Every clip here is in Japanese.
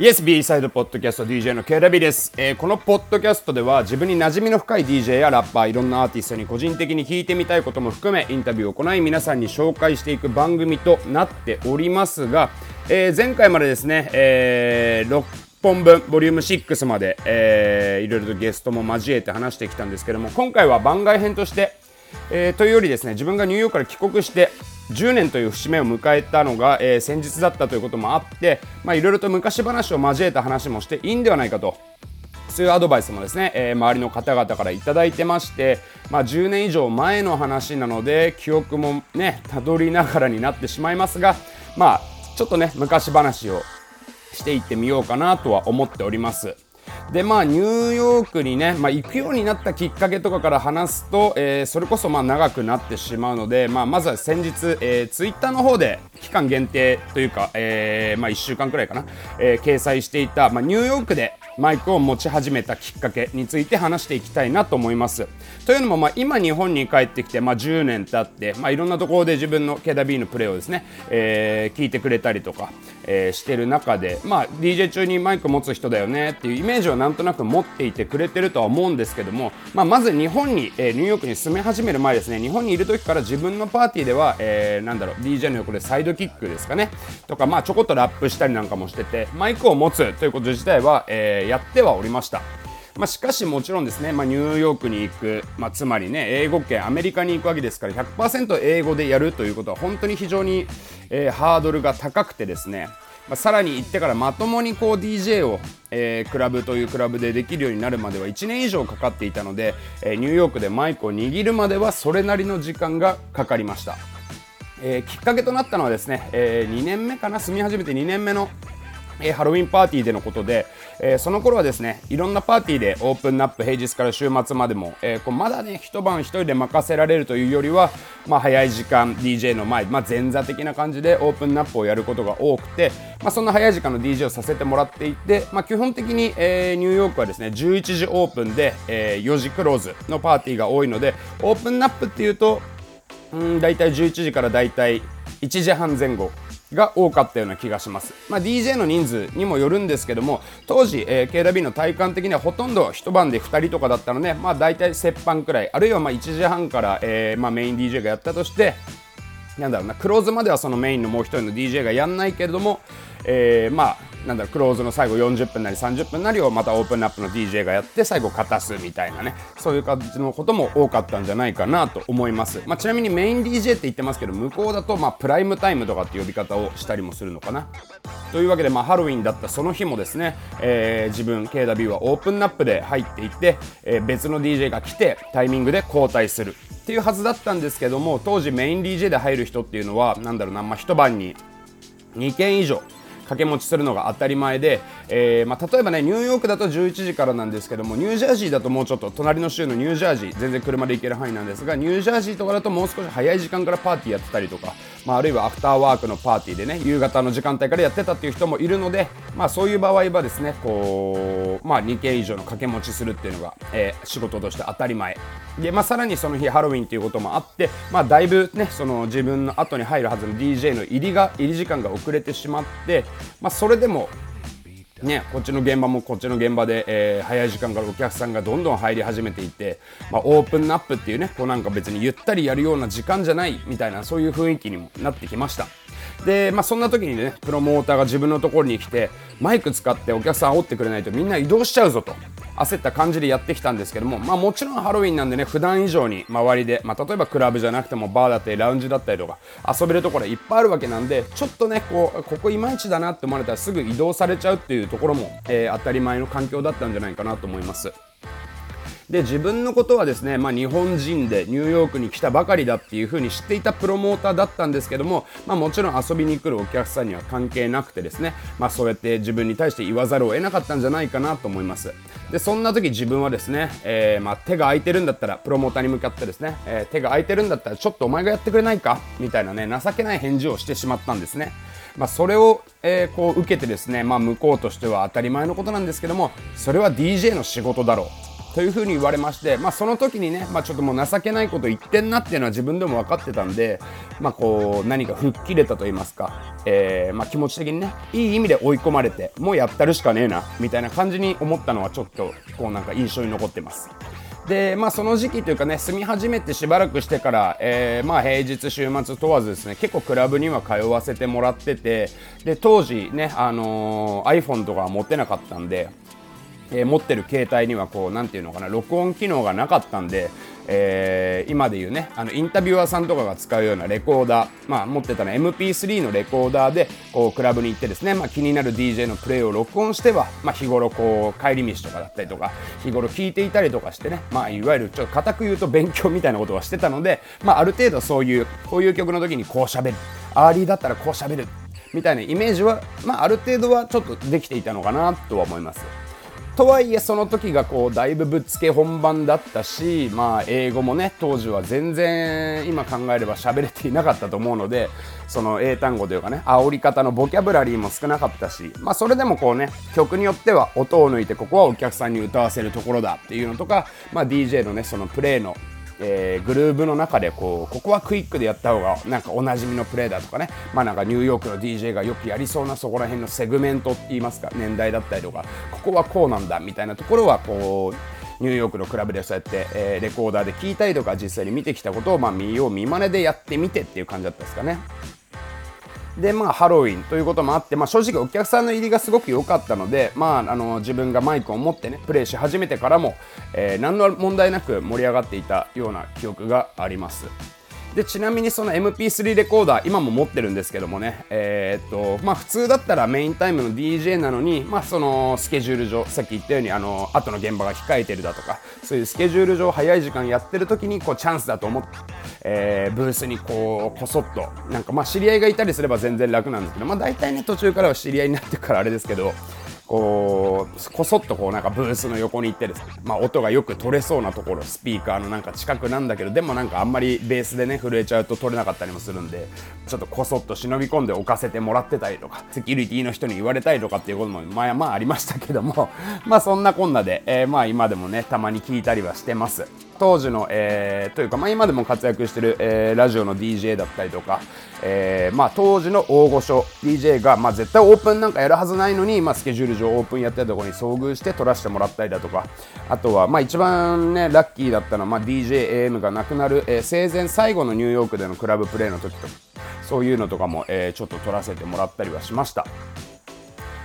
イエス B サイドポッドキャスト DJ の KW です、えー、このポッドキャストでは自分に馴染みの深い DJ やラッパーいろんなアーティストに個人的に聞いてみたいことも含めインタビューを行い皆さんに紹介していく番組となっておりますが、えー、前回までですね、えー、6本分ボリューム6まで、えー、いろいろとゲストも交えて話してきたんですけども今回は番外編として、えー、というよりですね自分がニューヨークから帰国して10年という節目を迎えたのが、えー、先日だったということもあっていろいろと昔話を交えた話もしていいんではないかとそういうアドバイスもですね、えー、周りの方々から頂いてまして、まあ、10年以上前の話なので記憶もねたどりながらになってしまいますがまあちょっとね昔話をしていってみようかなとは思っております。でまあニューヨークにね、まあ、行くようになったきっかけとかから話すと、えー、それこそまあ長くなってしまうので、まあ、まずは先日、えー、ツイッターの方で期間限定というか、えーまあ、1週間くらいかな、えー、掲載していた、まあ、ニューヨークでマイクを持ち始めたきっかけについて話していきたいなと思います。というのも、まあ、今日本に帰ってきて、まあ、10年経って、まあ、いろんなところで自分の KW のプレーをですね、えー、聞いてくれたりとか、えー、してる中で、まあ、DJ 中にマイク持つ人だよねっていうイメージはなんとなく持っていてくれてるとは思うんですけども、まあ、まず日本に、えー、ニューヨークに住み始める前ですね日本にいる時から自分のパーティーでは、えー、なんだろう DJ の横でサイドキックですかねとか、まあ、ちょこっとラップしたりなんかもしててマイクを持つということ自体は、えー、やってはおりました。まあ、しかしもちろんですね、まあ、ニューヨークに行く、まあ、つまりね英語圏アメリカに行くわけですから100%英語でやるということは本当に非常に、えー、ハードルが高くてですねまあ、さらに行ってからまともにこう DJ を、えー、クラブというクラブでできるようになるまでは1年以上かかっていたので、えー、ニューヨークでマイクを握るまではそれなりの時間がかかりました、えー、きっかけとなったのはですね、え2年目かな住み始めて2年目のえハロウィンパーティーでのことで、えー、その頃はですねいろんなパーティーでオープンナップ平日から週末までも、えー、こうまだね一晩一人で任せられるというよりは、まあ、早い時間 DJ の前、まあ、前座的な感じでオープンナップをやることが多くて、まあ、そんな早い時間の DJ をさせてもらっていて、まあ、基本的に、えー、ニューヨークはですね11時オープンで、え4時クローズのパーティーが多いのでオープンナップっていうとうん大体11時から大体1時半前後が多かったような気がします、まあ、DJ の人数にもよるんですけども当時、えー、KW の体感的にはほとんど一晩で2人とかだったので、まあ、大体折半くらいあるいはまあ1時半から、えーまあ、メイン DJ がやったとしてなんだろうなクローズまではそのメインのもう一人の DJ がやんないけれども、えー、まあなんだろクローズの最後40分なり30分なりをまたオープンアップの DJ がやって最後勝たすみたいなねそういう感じのことも多かったんじゃないかなと思います、まあ、ちなみにメイン DJ って言ってますけど向こうだとまあプライムタイムとかって呼び方をしたりもするのかなというわけで、まあ、ハロウィンだったその日もですね、えー、自分 KW はオープンナップで入っていって、えー、別の DJ が来てタイミングで交代するっていうはずだったんですけども当時メイン DJ で入る人っていうのはなんだろうな、まあ、一晩に2件以上掛け持ちするのが当たり前で、えー、まあ、例えばねニューヨークだと11時からなんですけどもニュージャージーだともうちょっと隣の州のニュージャージー全然車で行ける範囲なんですがニュージャージーとかだともう少し早い時間からパーティーやってたりとか、まあ、あるいはアフターワークのパーティーでね夕方の時間帯からやってたっていう人もいるので、まあ、そういう場合はですねこう、まあ、2件以上の掛け持ちするっていうのが、えー、仕事として当たり前。で、まあ、さらにその日ハロウィンということもあって、まあ、だいぶねその自分の後に入るはずの DJ の入りが入り時間が遅れてしまって、まあ、それでもね、こっちの現場もこっちの現場で、えー、早い時間からお客さんがどんどん入り始めていて、まあ、オープンアップっていうねこうなんか別にゆったりやるような時間じゃないみたいなそういう雰囲気にもなってきました。で、まあ、そんな時にねプロモーターが自分のところに来てマイク使ってお客さん煽ってくれないとみんな移動しちゃうぞと。焦った感じでやってきたんですけども、まあ、もちろんハロウィンなんでね普段以上に周りで、まあ、例えばクラブじゃなくてもバーだったりラウンジだったりとか遊べるところいっぱいあるわけなんでちょっとねこうここいまいちだなって思われたらすぐ移動されちゃうっていうところも、えー、当たり前の環境だったんじゃないかなと思います。で自分のことはですね、まあ、日本人でニューヨークに来たばかりだっていう風に知っていたプロモーターだったんですけども、まあ、もちろん遊びに来るお客さんには関係なくてですね、まあ、そうやって自分に対して言わざるを得なかったんじゃないかなと思います。でそんな時自分はですね、えー、まあ、手が空いてるんだったらプロモーターに向かってですね、えー、手が空いてるんだったらちょっとお前がやってくれないか？みたいなね情けない返事をしてしまったんですね。まあ、それを、えー、こう受けてですね、まあ、向こうとしては当たり前のことなんですけどもそれは DJ の仕事だろう。というふうに言われまして、まあ、その時にね、まあ、ちょっともう情けないこと言ってんなっていうのは自分でも分かってたんで、まあ、こう何か吹っ切れたと言いますか、えー、まあ、気持ち的にねいい意味で追い込まれてもうやったるしかねえなみたいな感じに思ったのはちょっとこうなんか印象に残ってます。でまあ、その時期というかね住み始めてしばらくしてから、えー、まあ、平日、週末問わずですね結構クラブには通わせてもらっててで当時ね、あのー、iPhone とかは持ってなかったんでえー、持ってる携帯にはこう、なんていうのかな、録音機能がなかったんで、えー、今でいうね、あの、インタビュアーさんとかが使うようなレコーダー、まあ、持ってたの MP3 のレコーダーで、こう、クラブに行ってですね、まあ、気になる DJ のプレイを録音しては、まあ、日頃こう、帰り道とかだったりとか、日頃聞いていたりとかしてね、まあ、いわゆるちょっと固く言うと勉強みたいなことはしてたので、まあ、ある程度そういう、こういう曲の時にこう喋る、 early だったらこう喋る、みたいなイメージは、まあ、ある程度はちょっとできていたのかなとは思います。とはいえその時がこうだいぶぶっつけ本番だったし、まあ、英語もね当時は全然今考えれば喋れていなかったと思うのでその英単語というかね煽り方のボキャブラリーも少なかったし、まあ、それでもこうね曲によっては音を抜いてここはお客さんに歌わせるところだっていうのとか、まあ、DJ のねそのプレイのえー、グルーブの中でこうここはクイックでやった方がなんかおなじみのプレーだとかね、まあ、なんかニューヨークの DJ がよくやりそうなそこら辺のセグメントって言いますか年代だったりとかここはこうなんだみたいなところはこうニューヨークのクラブでそうやって、えー、レコーダーで聞いたりとか実際に見てきたことを、まあ、見よう見まねでやってみてっていう感じだったですかね。で、まあ、ハロウィンということもあって、まあ、正直お客さんの入りがすごく良かったので、まあ、あの、自分がマイクを持ってね、プレイし始めてからも、えー、何の問題なく盛り上がっていたような記憶があります。でちなみにその MP3 レコーダー今も持ってるんですけどもねえー、っとまあ普通だったらメインタイムの DJ なのにまあそのスケジュール上さっき言ったようにあの後の現場が控えてるだとかそういうスケジュール上早い時間やってる時にこうチャンスだと思って、えー、ブースにこうこそっとなんかまあ知り合いがいたりすれば全然楽なんですけどまあ大体ね途中からは知り合いになってからあれですけどこうこそっとこうなんかブースの横に行ってですね、まあ、音がよく取れそうなところスピーカーのなんか近くなんだけどでもなんかあんまりベースでね震えちゃうと取れなかったりもするんでちょっとこそっと忍び込んで置かせてもらってたりとかセキュリティの人に言われたりとかっていうこともまあまあありましたけどもまあそんなこんなで、えー、まあ今でもねたまに聞いたりはしてます。当時の、えー、というか、まあ、今でも活躍してる、えー、ラジオの DJ だったりとか、えー、まあ、当時の大御所 DJ が、まあ、絶対オープンなんかやるはずないのに、まあ、スケジュール上オープンやってたところに遭遇して撮らせてもらったりだとかあとは、まあ、一番ねラッキーだったのは、まあ、DJAM がなくなる、えー、生前最後のニューヨークでのクラブプレイの時とかそういうのとかも、えー、ちょっと撮らせてもらったりはしました。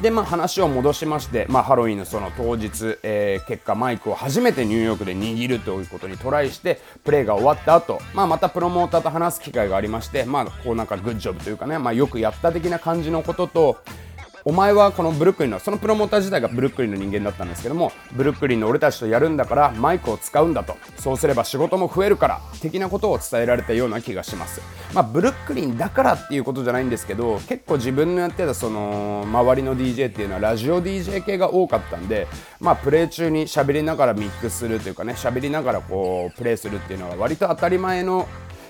で、まあ、話を戻しまして、まあ、ハロウィンのその当日、えー、結果マイクを初めてニューヨークで握るということにトライしてプレーが終わった後、まあまたプロモーターと話す機会がありまして、まあ、こうなんかグッジョブというかね、まあ、よくやった的な感じのこととお前はこのブルックリンのそのプロモーター自体がブルックリンの人間だったんですけどもブルックリンの俺たちとやるんだからマイクを使うんだと。そうすれば仕事も増えるから的なことを伝えられたような気がします。まあブルックリンだからっていうことじゃないんですけど結構自分のやってたその周りの DJ っていうのはラジオ DJ 系が多かったんでまあプレイ中に喋りながらミックスするというかね喋りながらこうプレイするっていうのは割と当たり前の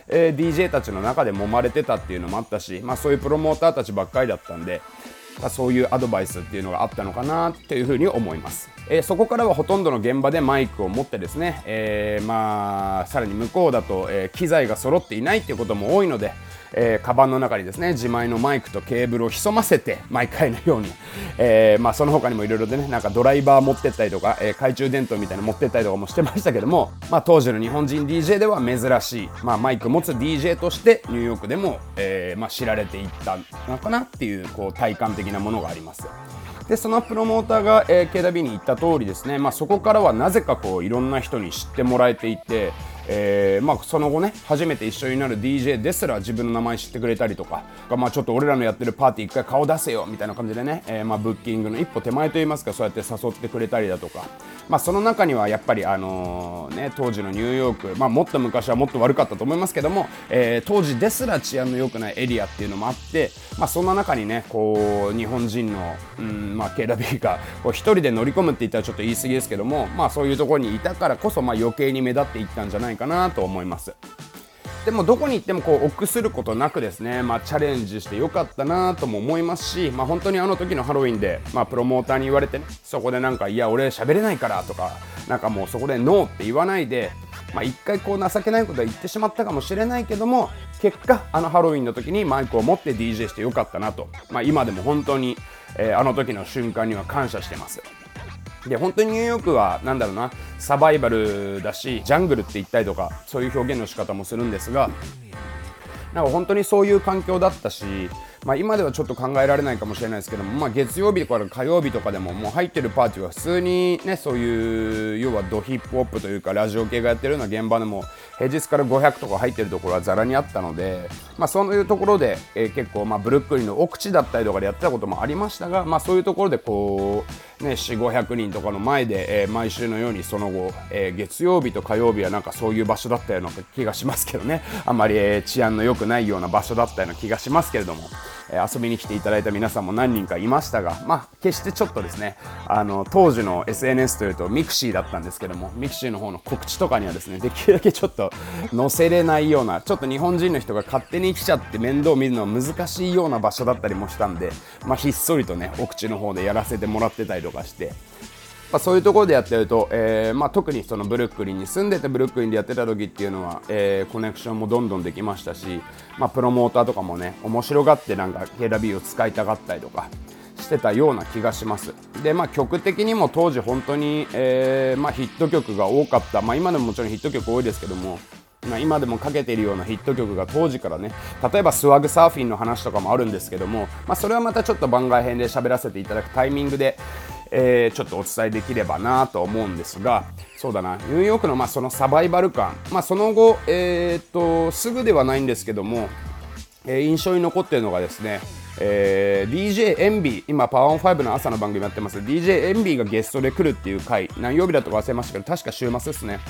えー、DJ たちの中で揉まれてたっていうのもあったし、まあ、そういうプロモーターたちばっかりだったんで、まあ、そういうアドバイスっていうのがあったのかなっていうふうに思います、えー、そこからはほとんどの現場でマイクを持ってですね、えー、まあさらに向こうだと、え、機材が揃っていないっていうことも多いので、えー、カバンの中にですね自前のマイクとケーブルを潜ませて毎回のように、えー、まあ、その他にもいろいろでねなんかドライバー持ってったりとか、えー、懐中電灯みたいなの持ってったりとかもしてましたけども、まあ、当時の日本人 DJ では珍しい、まあ、マイク持つ DJ としてニューヨークでも、えまあ、知られていったのかなっていうこう体感的なものがあります。でそのプロモーターが、えー、KW に行った通りですね、まあ、そこからはなぜかこういろんな人に知ってもらえていて、えー、まあ、その後ね初めて一緒になる DJ ですら自分の名前知ってくれたりとか、まあ、ちょっと俺らのやってるパーティー一回顔出せよみたいな感じでね、えー、まあ、ブッキングの一歩手前といいますかそうやって誘ってくれたりだとか、まあ、その中にはやっぱり、あの、ね、当時のニューヨーク、まあ、もっと昔はもっと悪かったと思いますけども、えー、当時ですら治安の良くないエリアっていうのもあって、まあ、そんな中にねこう日本人の、うんまあ、KW が一人で乗り込むって言ったらちょっと言い過ぎですけども、まあ、そういうところにいたからこそ、まあ、余計に目立っていったんじゃないかなと思います。でもどこに行ってもこう臆することなくですね、まあ、チャレンジしてよかったなとも思いますし、まあ、本当にあの時のハロウィンで、まあ、プロモーターに言われてねそこでなんかいや俺喋れないからとかなんかもうそこでノーって言わないでまあ、一回こう情けないことは言ってしまったかもしれないけども結果あのハロウィンの時にマイクを持って DJ してよかったなと、まあ、今でも本当に、えー、あの時の瞬間には感謝してますで本当にニューヨークは何だろうなサバイバルだしジャングルって言ったりとかそういう表現の仕方もするんですがなんか本当にそういう環境だったしまあ、今ではちょっと考えられないかもしれないですけども、まあ、月曜日から火曜日とかでももう入ってるパーティーは普通にねそういう要はドヒップホップというかラジオ系がやってるような現場でも平日から500とか入ってるところはざらにあったので、まあ、そういうところで、えー、結構まあブルックリンの奥地だったりとかでやってたこともありましたが、まあ、そういうところでこう、ね、4 5 0 0人とかの前で、えー、毎週のようにその後、えー、月曜日と火曜日はなんかそういう場所だったような気がしますけどねあんまり、えー、治安の良くないような場所だったような気がしますけれども。遊びに来ていただいた皆さんも何人かいましたが、まあ、決してちょっとですねあの当時の SNS というとミクシーだったんですけどもミクシーの方の告知とかにはですねできるだけちょっと載せれないようなちょっと日本人の人が勝手に来ちゃって面倒を見るのは難しいような場所だったりもしたんで、まあ、ひっそりとねお口の方でやらせてもらってたりとかして。まあ、そういうところでやってると、えーまあ、特にそのブルックリンに住んでてブルックリンでやってた時っていうのは、えー、コネクションもどんどんできましたし、まあ、プロモーターとかもね面白がってなんか KW を使いたがったりとかしてたような気がします。でまあ曲的にも当時本当に、えーまあ、ヒット曲が多かった、まあ、今でももちろんヒット曲多いですけどもま、今でもかけているようなヒット曲が当時からね例えばスワグサーフィンの話とかもあるんですけども、まあ、それはまたちょっと番外編で喋らせていただくタイミングで、えー、ちょっとお伝えできればなと思うんですがそうだな。ニューヨークのまあそのサバイバル感、まあ、その後、えー、っとすぐではないんですけども、えー、印象に残っているのがですねえー、DJ エンビー、今、パワーオン5の朝の番組やってます、DJ エンビーがゲストで来るっていう回、何曜日だとか忘れましたけど、確か週末ですね。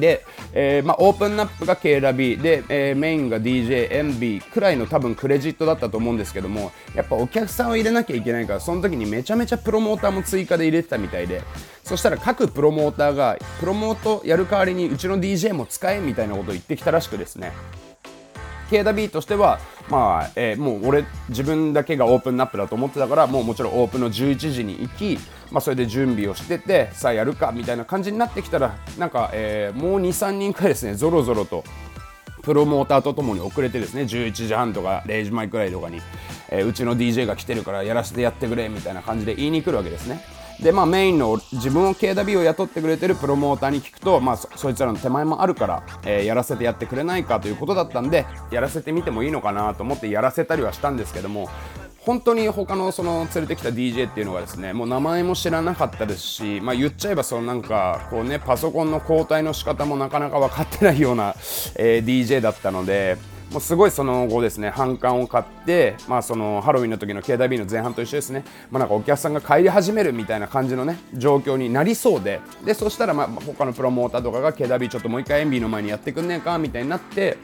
で、えーまあ、オープンナップが K ラビで、えー、メインが DJMB くらいの多分クレジットだったと思うんですけどもやっぱお客さんを入れなきゃいけないからその時にめちゃめちゃプロモーターも追加で入れてたみたいでそしたら各プロモーターがプロモートやる代わりにうちの DJ も使えみたいなことを言ってきたらしくですね。KW としては、まあえー、もう俺自分だけがオープンナップだと思ってたからもうもちろんオープンの11時に行き、まあ、それで準備をしててさあやるかみたいな感じになってきたらなんか、えー、もう23人くらいですねぞろぞろとプロモーターとともに遅れてですね11時半とか0時前くらいとかに、えー、うちの DJ が来てるからやらせてやってくれみたいな感じで言いに来るわけですね。でまあ、メインの自分を KW を雇ってくれてるプロモーターに聞くと、まあ、そいつらの手前もあるから、えー、やらせてやってくれないかということだったんでやらせてみてもいいのかなと思ってやらせたりはしたんですけども本当に他のその連れてきた DJ っていうのがですねもう名前も知らなかったですし、まあ、言っちゃえばそのなんかこうねパソコンの交代の仕方もなかなか分かってないような、えー、DJ だったのでもうすごいその後ですね反感を買って、まあ、そのハロウィンの時の KW の前半と一緒ですね、まあ、なんかお客さんが帰り始めるみたいな感じのね状況になりそうで。でそしたらまあ他のプロモーターとかが KW ちょっともう一回エンビーの前にやってくんねえかみたいになって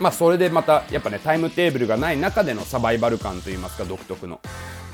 まあ、それでまたやっぱねタイムテーブルがない中でのサバイバル感といいますか独特の。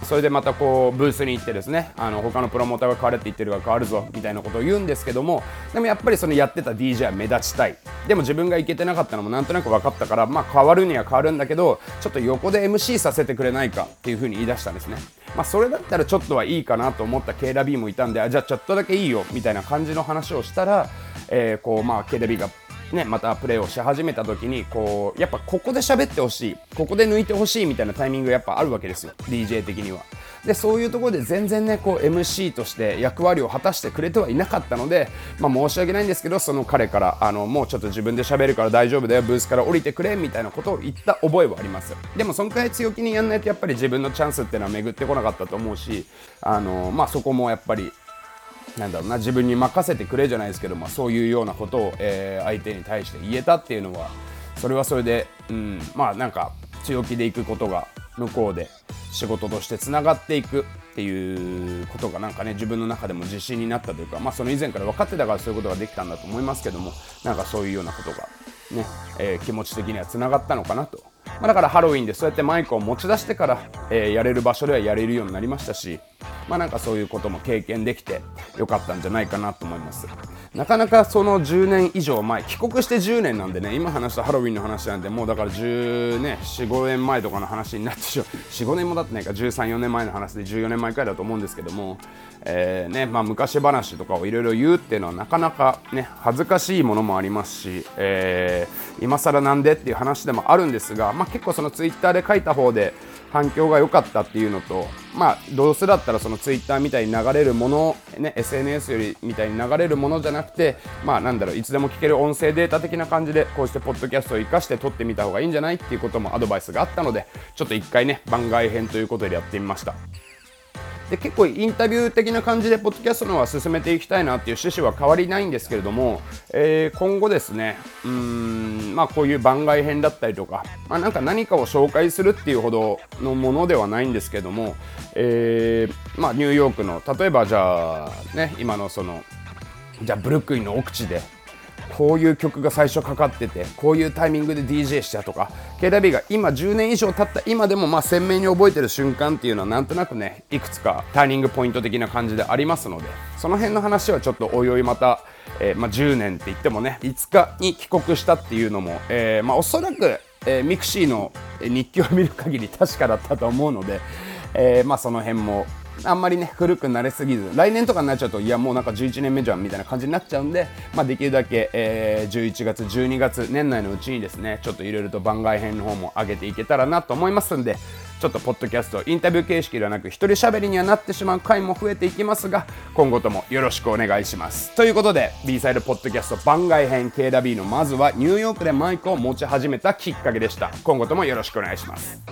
それでまたこうブースに行ってですねあの他のプロモーターが変われって言ってるから変わるぞみたいなことを言うんですけどもでもやっぱりそのやってた DJ は目立ちたい。でも自分がいけてなかったのもなんとなく分かったからまあ変わるには変わるんだけどちょっと横で MC させてくれないかっていうふうに言い出したんですね。まあそれだったらちょっとはいいかなと思った k ラ B もいたんであじゃあちょっとだけいいよみたいな感じの話をしたら、えー、こうまあ k ラ B がね、またプレーをし始めた時にこうやっぱここで喋ってほしいここで抜いてほしいみたいなタイミングがやっぱあるわけですよ DJ 的には。でそういうところで全然ねこう MC として役割を果たしてくれてはいなかったので、まあ、申し訳ないんですけどその彼からあのもうちょっと自分で喋るから大丈夫だよブースから降りてくれみたいなことを言った覚えはありますでもそのくらい強気にやんないとやっぱり自分のチャンスっていうのは巡ってこなかったと思うしあの、まあ、そこもやっぱりなんだろうな自分に任せてくれじゃないですけど、まあ、そういうようなことを、えー、相手に対して言えたっていうのはそれはそれで、うん、まあなんか強気でいくことが向こうで仕事としてつながっていくっていうことがなんかね自分の中でも自信になったというか、まあ、その以前から分かってたからそういうことができたんだと思いますけどもなんかそういうようなことがね、えー、気持ち的にはつながったのかなと、まあ、だからハロウィンでそうやってマイクを持ち出してから、えー、やれる場所ではやれるようになりましたしまあなんかそういうことも経験できてよかったんじゃないかなと思います。なかなかその10年以上前帰国して10年なんでね今話したハロウィンの話なんでもうだから10ね45年前とかの話になってしまう。45年もだってないか134年前の話で14年前くらいだと思うんですけども、えー、ねまあ、昔話とかをいろいろ言うっていうのはなかなかね恥ずかしいものもありますし、えー、今更なんでっていう話でもあるんですが、まあ、結構そのツイッターで書いた方で反響が良かったっていうのと、まあ、どうせだったらそのツイッターみたいに流れるもの、ね、SNS よりみたいに流れるものじゃなくて、まあ、なんだろういつでも聞ける音声データ的な感じでこうしてポッドキャストを活かして撮ってみた方がいいんじゃないっていうこともアドバイスがあったのでちょっと一回ね番外編ということでやってみました。で結構インタビュー的な感じでポッドキャストの方は進めていきたいなっていう趣旨は変わりないんですけれども、えー、今後ですねうーんまあこういう番外編だったりとか、まあ、なんか何かを紹介するっていうほどのものではないんですけども、えー、まあニューヨークの例えばじゃあね今のそのじゃあブルックリンの奥地でこういう曲が最初かかっててこういうタイミングで DJ したとか KW が今10年以上経った今でもまあ鮮明に覚えてる瞬間っていうのはなんとなくねいくつかターニングポイント的な感じでありますのでその辺の話はちょっとおいおいまた、えー、まあ、10年って言ってもね5日に帰国したっていうのも、えー、まあ、おそらく、えー、ミクシーの日記を見る限り確かだったと思うので、えまあ、その辺もあんまりね古くなれすぎず来年とかになっちゃうといやもうなんか11年目じゃんみたいな感じになっちゃうんで、まあ、できるだけ、えー、11月12月年内のうちにですねちょっといろいろと番外編の方も上げていけたらなと思いますんでちょっとポッドキャストインタビュー形式ではなく一人喋りにはなってしまう回も増えていきますが今後ともよろしくお願いします。ということで B サイドポッドキャスト番外編 KW のまずはニューヨークでマイクを持ち始めたきっかけでした。今後ともよろしくお願いします。